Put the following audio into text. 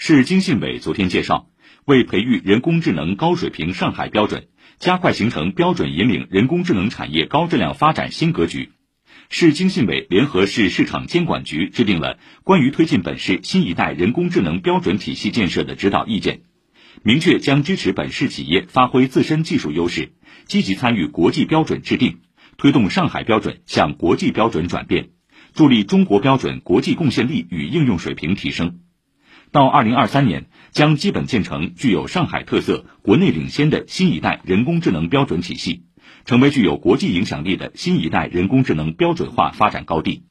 市经信委昨天介绍，为培育人工智能高水平上海标准，加快形成标准引领人工智能产业高质量发展新格局，市经信委联合市市场监管局制定了关于推进本市新一代人工智能标准体系建设的指导意见，明确将支持本市企业发挥自身技术优势，积极参与国际标准制定，推动上海标准向国际标准转变，助力中国标准国际贡献力与应用水平提升。到二零二三年，将基本建成具有上海特色、国内领先的新一代人工智能标准体系，成为具有国际影响力的新一代人工智能标准化发展高地。